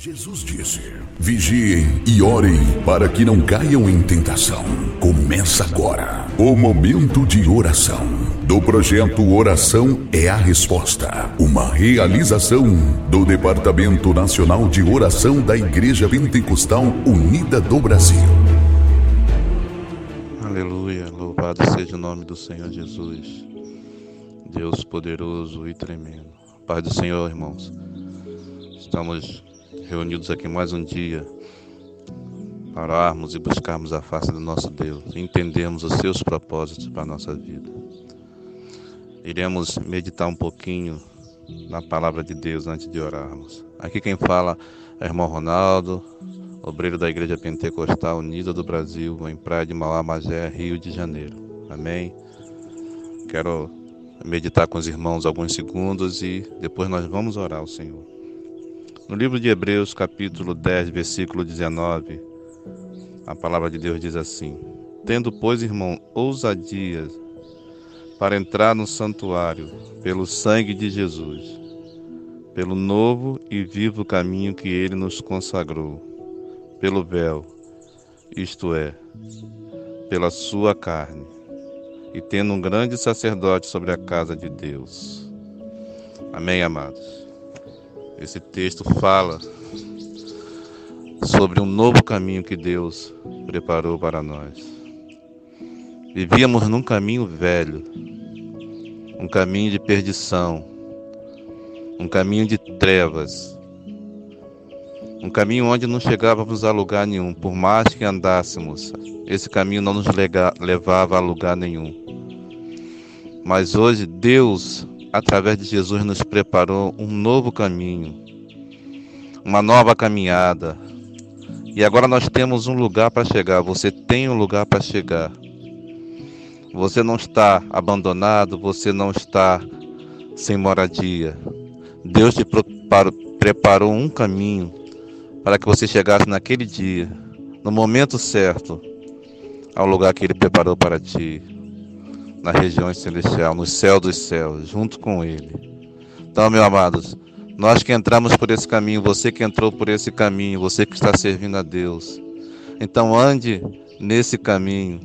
Jesus disse: Vigiem e orem para que não caiam em tentação. Começa agora o momento de oração do projeto Oração é a Resposta, uma realização do Departamento Nacional de Oração da Igreja Pentecostal Unida do Brasil. Aleluia, louvado seja o nome do Senhor Jesus, Deus poderoso e tremendo. Pai do Senhor, irmãos, estamos reunidos aqui mais um dia para orarmos e buscarmos a face do nosso Deus entendermos os seus propósitos para a nossa vida. Iremos meditar um pouquinho na palavra de Deus antes de orarmos. Aqui quem fala é o irmão Ronaldo, obreiro da Igreja Pentecostal Unida do Brasil, em Praia de Mauá, Magé, Rio de Janeiro. Amém? Quero meditar com os irmãos alguns segundos e depois nós vamos orar ao Senhor. No livro de Hebreus, capítulo 10, versículo 19, a palavra de Deus diz assim: Tendo, pois, irmão, ousadia para entrar no santuário pelo sangue de Jesus, pelo novo e vivo caminho que ele nos consagrou, pelo véu, isto é, pela sua carne, e tendo um grande sacerdote sobre a casa de Deus. Amém, amados. Esse texto fala sobre um novo caminho que Deus preparou para nós. Vivíamos num caminho velho, um caminho de perdição, um caminho de trevas, um caminho onde não chegávamos a lugar nenhum, por mais que andássemos, esse caminho não nos levava a lugar nenhum. Mas hoje Deus através de Jesus, nos preparou um novo caminho, uma nova caminhada. E agora nós temos um lugar para chegar. Você tem um lugar para chegar. Você não está abandonado, você não está sem moradia. Deus te preparou um caminho para que você chegasse naquele dia, no momento certo, ao lugar que Ele preparou para ti na região celestial, no céu dos céus, junto com Ele. Então, meus amados, nós que entramos por esse caminho, você que entrou por esse caminho, você que está servindo a Deus, então ande nesse caminho.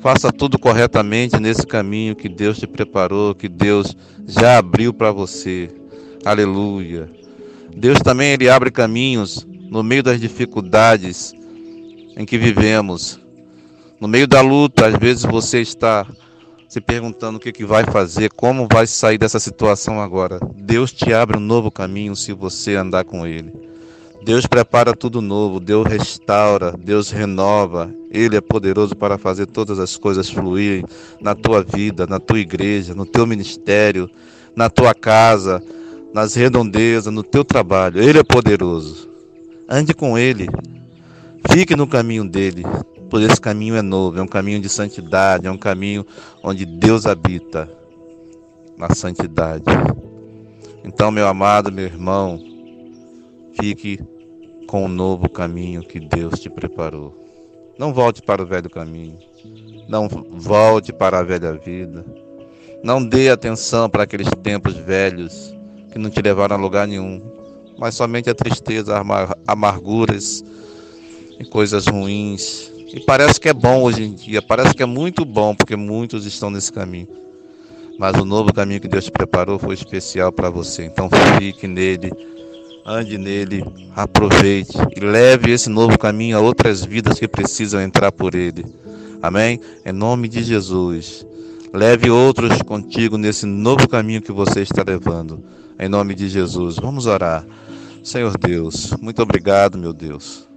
Faça tudo corretamente nesse caminho que Deus te preparou, que Deus já abriu para você. Aleluia. Deus também ele abre caminhos no meio das dificuldades em que vivemos. No meio da luta, às vezes você está se perguntando o que, que vai fazer, como vai sair dessa situação agora. Deus te abre um novo caminho se você andar com Ele. Deus prepara tudo novo, Deus restaura, Deus renova. Ele é poderoso para fazer todas as coisas fluírem na tua vida, na tua igreja, no teu ministério, na tua casa, nas redondezas, no teu trabalho. Ele é poderoso. Ande com Ele. Fique no caminho dele por esse caminho é novo, é um caminho de santidade, é um caminho onde Deus habita na santidade. Então, meu amado, meu irmão, fique com o novo caminho que Deus te preparou. Não volte para o velho caminho. Não volte para a velha vida. Não dê atenção para aqueles tempos velhos que não te levaram a lugar nenhum, mas somente a tristeza, amarguras e coisas ruins e parece que é bom hoje em dia, parece que é muito bom, porque muitos estão nesse caminho. Mas o novo caminho que Deus preparou foi especial para você. Então fique nele, ande nele, aproveite e leve esse novo caminho a outras vidas que precisam entrar por ele. Amém? Em nome de Jesus. Leve outros contigo nesse novo caminho que você está levando. Em nome de Jesus. Vamos orar. Senhor Deus, muito obrigado, meu Deus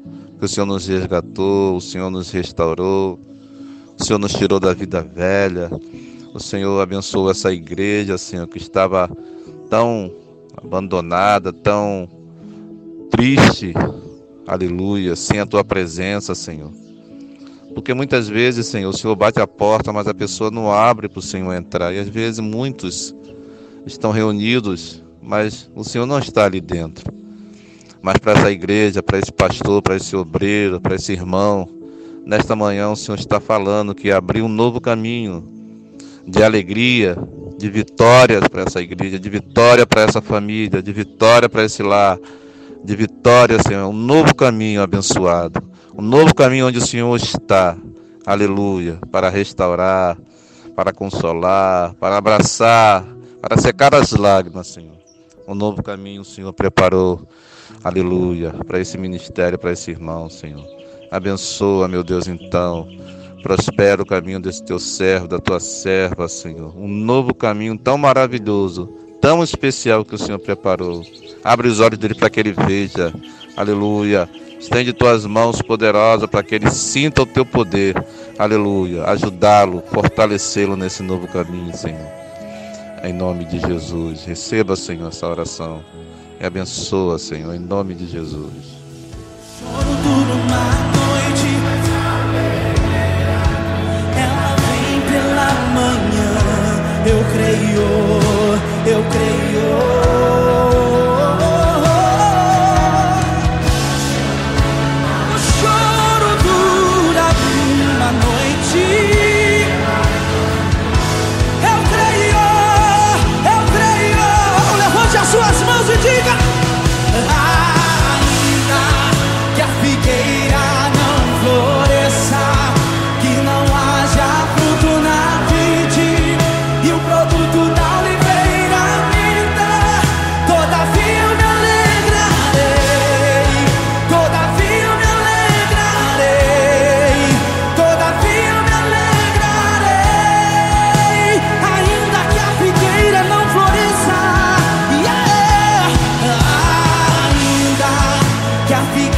o Senhor nos resgatou, o Senhor nos restaurou, o Senhor nos tirou da vida velha, o Senhor abençoou essa igreja, Senhor, que estava tão abandonada, tão triste, aleluia, sem a tua presença, Senhor. Porque muitas vezes, Senhor, o Senhor bate a porta, mas a pessoa não abre para o Senhor entrar. E às vezes muitos estão reunidos, mas o Senhor não está ali dentro mas para essa igreja, para esse pastor, para esse obreiro, para esse irmão. Nesta manhã o Senhor está falando que abriu um novo caminho de alegria, de vitórias para essa igreja, de vitória para essa família, de vitória para esse lar, de vitória, Senhor, um novo caminho abençoado, um novo caminho onde o Senhor está, aleluia, para restaurar, para consolar, para abraçar, para secar as lágrimas, Senhor. Um novo caminho o Senhor preparou, aleluia, para esse ministério, para esse irmão, Senhor. Abençoa, meu Deus, então. Prospera o caminho desse teu servo, da tua serva, Senhor. Um novo caminho tão maravilhoso, tão especial que o Senhor preparou. Abre os olhos dele para que ele veja. Aleluia. Estende tuas mãos poderosas para que ele sinta o teu poder. Aleluia. Ajudá-lo, fortalecê-lo nesse novo caminho, Senhor. Em nome de Jesus. Receba, Senhor, essa oração. E abençoa, Senhor, em nome de Jesus. Eu creio, eu creio.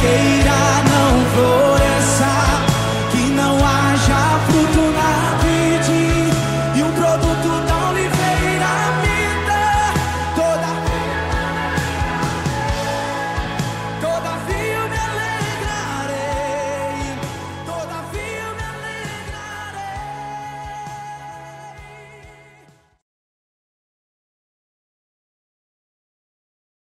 figueira não floresça.